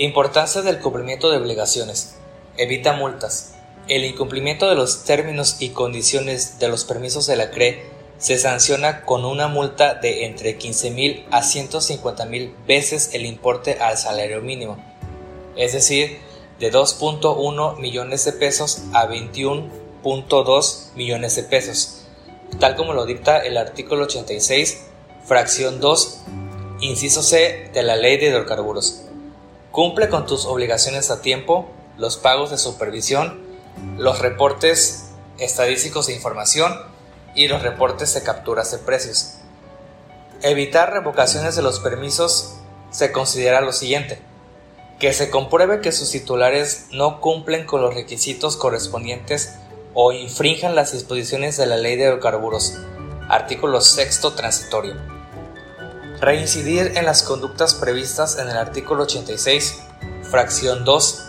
Importancia del cumplimiento de obligaciones. Evita multas. El incumplimiento de los términos y condiciones de los permisos de la CRE se sanciona con una multa de entre 15.000 a 150.000 veces el importe al salario mínimo, es decir, de 2.1 millones de pesos a 21.2 millones de pesos, tal como lo dicta el artículo 86, fracción 2, inciso C de la Ley de Hidrocarburos. Cumple con tus obligaciones a tiempo, los pagos de supervisión, los reportes estadísticos de información y los reportes de capturas de precios. Evitar revocaciones de los permisos se considera lo siguiente. Que se compruebe que sus titulares no cumplen con los requisitos correspondientes o infrinjan las disposiciones de la Ley de Hidrocarburos. Artículo 6 transitorio reincidir en las conductas previstas en el artículo 86, fracción 2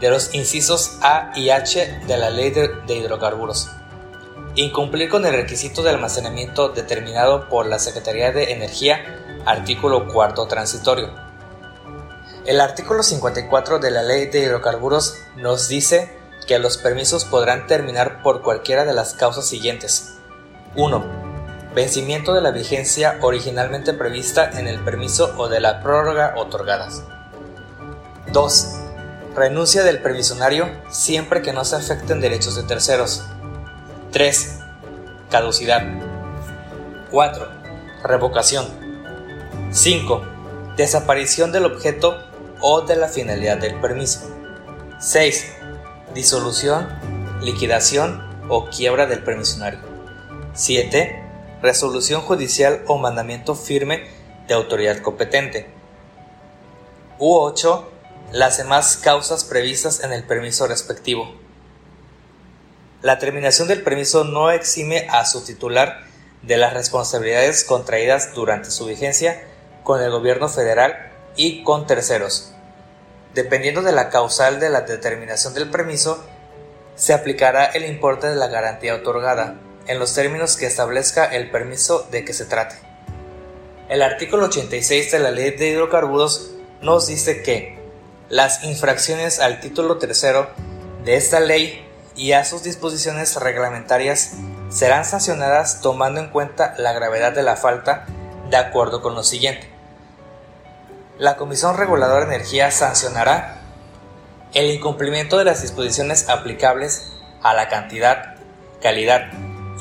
de los incisos A y H de la Ley de, Hidrocarburos. Incumplir con el requisito de almacenamiento determinado por la Secretaría de Energía, artículo 4 transitorio. El artículo 54 de la Ley de Hidrocarburos nos dice que los permisos podrán terminar por cualquiera de las causas siguientes. 1 vencimiento de la vigencia originalmente prevista en el permiso o de la prórroga otorgadas. 2. Renuncia del permisionario siempre que no se afecten derechos de terceros. 3. Caducidad. 4. Revocación. 5. Desaparición del objeto o de la finalidad del permiso. 6. Disolución, liquidación o quiebra del permisionario. 7 resolución judicial o mandamiento firme de autoridad competente. U 8. Las demás causas previstas en el permiso respectivo. La terminación del permiso no exime a su titular de las responsabilidades contraídas durante su vigencia con el gobierno federal y con terceros. Dependiendo de la causal de la determinación del permiso, se aplicará el importe de la garantía otorgada, en los términos que establezca el permiso de que se trate. El artículo 86 de la Ley de Hidrocarburos nos dice que las infracciones al título tercero de esta ley y a sus disposiciones reglamentarias serán sancionadas tomando en cuenta la gravedad de la falta de acuerdo con lo siguiente. La Comisión Reguladora de Energía sancionará el incumplimiento de las disposiciones aplicables a la cantidad, calidad,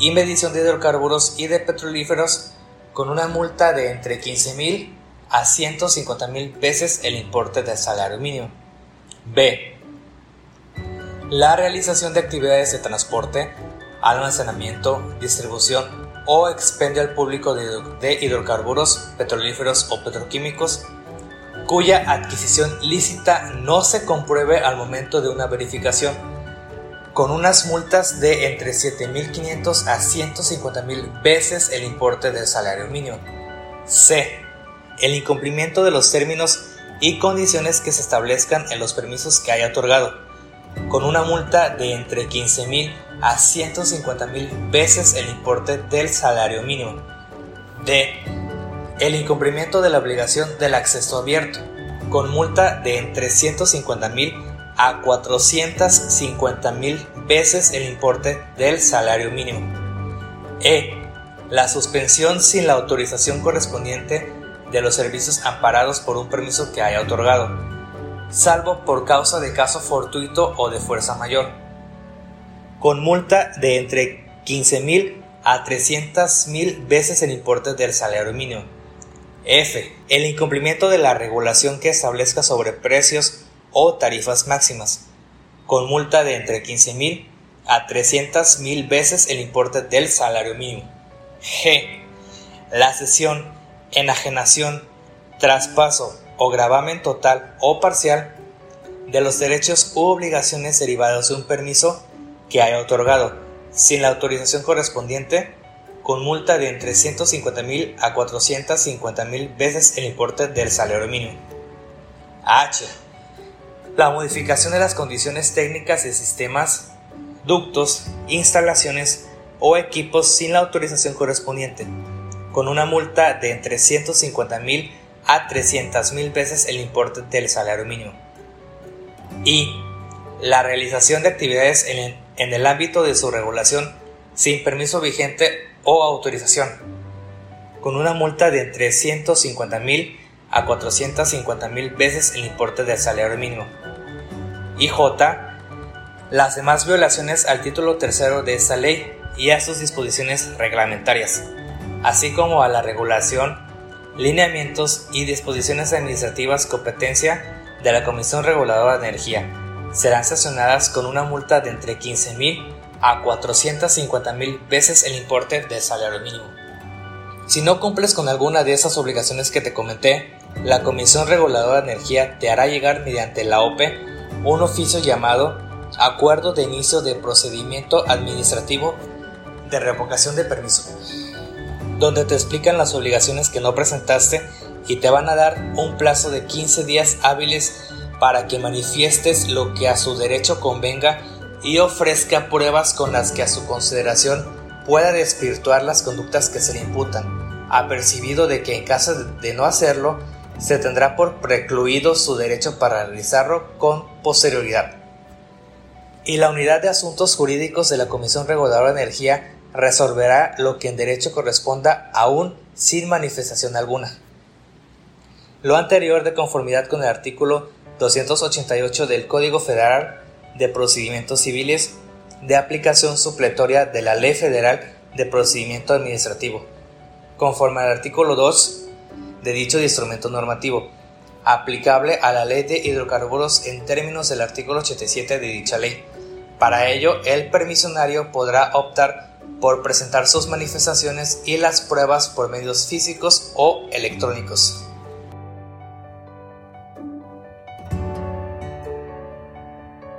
y medición de hidrocarburos y de petrolíferos con una multa de entre 15.000 a 150.000 veces el importe del salario mínimo. B. La realización de actividades de transporte, almacenamiento, distribución o expendio al público de hidrocarburos, petrolíferos o petroquímicos cuya adquisición lícita no se compruebe al momento de una verificación con unas multas de entre 7.500 a 150.000 veces el importe del salario mínimo. C. El incumplimiento de los términos y condiciones que se establezcan en los permisos que haya otorgado, con una multa de entre 15.000 a 150.000 veces el importe del salario mínimo. D. El incumplimiento de la obligación del acceso abierto, con multa de entre 150.000 a 450 mil veces el importe del salario mínimo. E. La suspensión sin la autorización correspondiente de los servicios amparados por un permiso que haya otorgado, salvo por causa de caso fortuito o de fuerza mayor, con multa de entre 15 mil a 300 mil veces el importe del salario mínimo. F. El incumplimiento de la regulación que establezca sobre precios o tarifas máximas, con multa de entre 15.000 a 300.000 veces el importe del salario mínimo. G. La cesión, enajenación, traspaso o gravamen total o parcial de los derechos u obligaciones derivados de un permiso que haya otorgado, sin la autorización correspondiente, con multa de entre 150.000 a 450.000 veces el importe del salario mínimo. H la modificación de las condiciones técnicas de sistemas, ductos, instalaciones o equipos sin la autorización correspondiente, con una multa de entre 150.000 a 300.000 veces el importe del salario mínimo. y la realización de actividades en el, ámbito de su regulación sin permiso vigente o autorización, con una multa de entre 150 mil a 450 mil veces el importe del salario mínimo. Y J. Las demás violaciones al título tercero de esta ley y a sus disposiciones reglamentarias, así como a la regulación, lineamientos y disposiciones administrativas competencia de la Comisión Reguladora de Energía, serán sancionadas con una multa de entre 15.000 a 450.000 veces el importe del salario mínimo. Si no cumples con alguna de esas obligaciones que te comenté, la Comisión Reguladora de Energía te hará llegar mediante la OPE un oficio llamado Acuerdo de Inicio de Procedimiento Administrativo de Revocación de Permiso, donde te explican las obligaciones que no presentaste y te van a dar un plazo de 15 días hábiles para que manifiestes lo que a su derecho convenga y ofrezca pruebas con las que a su consideración pueda desvirtuar las conductas que se le imputan, apercibido de que en caso de no hacerlo, se tendrá por precluido su derecho para realizarlo con posterioridad. Y la Unidad de Asuntos Jurídicos de la Comisión Reguladora de Energía resolverá lo que en derecho corresponda aún sin manifestación alguna. Lo anterior de conformidad con el artículo 288 del Código Federal de Procedimientos Civiles de aplicación supletoria de la Ley Federal de Procedimiento Administrativo, conforme al artículo 2 de dicho instrumento normativo, aplicable a la Ley de Hidrocarburos en términos del artículo 87 de dicha ley. Para ello, el permisionario podrá optar por presentar sus manifestaciones y las pruebas por medios físicos o electrónicos.